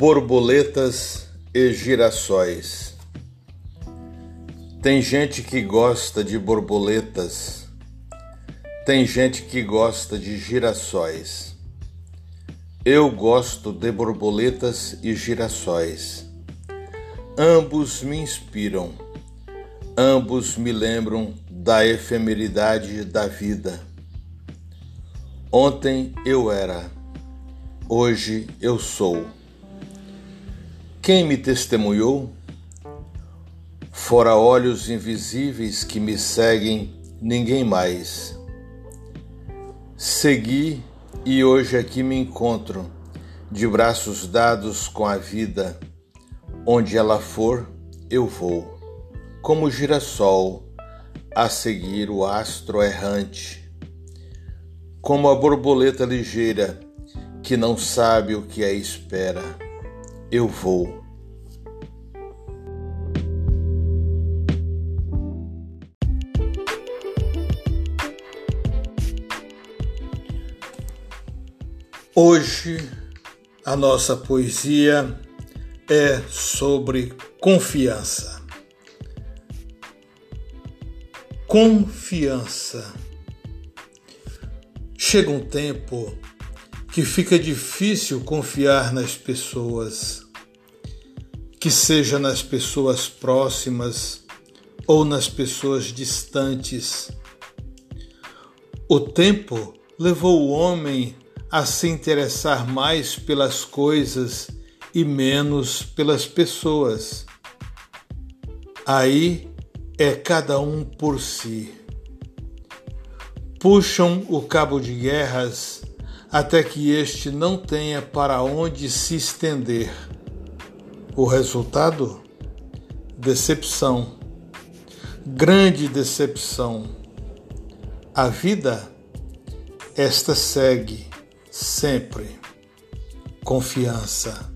Borboletas e girassóis. Tem gente que gosta de borboletas, tem gente que gosta de girassóis. Eu gosto de borboletas e girassóis. Ambos me inspiram, ambos me lembram da efemeridade da vida. Ontem eu era, hoje eu sou. Quem me testemunhou? Fora olhos invisíveis que me seguem, ninguém mais. Segui e hoje aqui me encontro, de braços dados com a vida. Onde ela for, eu vou, como girassol, a seguir o astro errante, como a borboleta ligeira que não sabe o que a espera eu vou. Hoje a nossa poesia é sobre confiança. Confiança. Chega um tempo que fica difícil confiar nas pessoas, que seja nas pessoas próximas ou nas pessoas distantes. O tempo levou o homem a se interessar mais pelas coisas e menos pelas pessoas. Aí é cada um por si. Puxam o cabo de guerras até que este não tenha para onde se estender. O resultado? Decepção. Grande decepção. A vida, esta segue sempre. Confiança.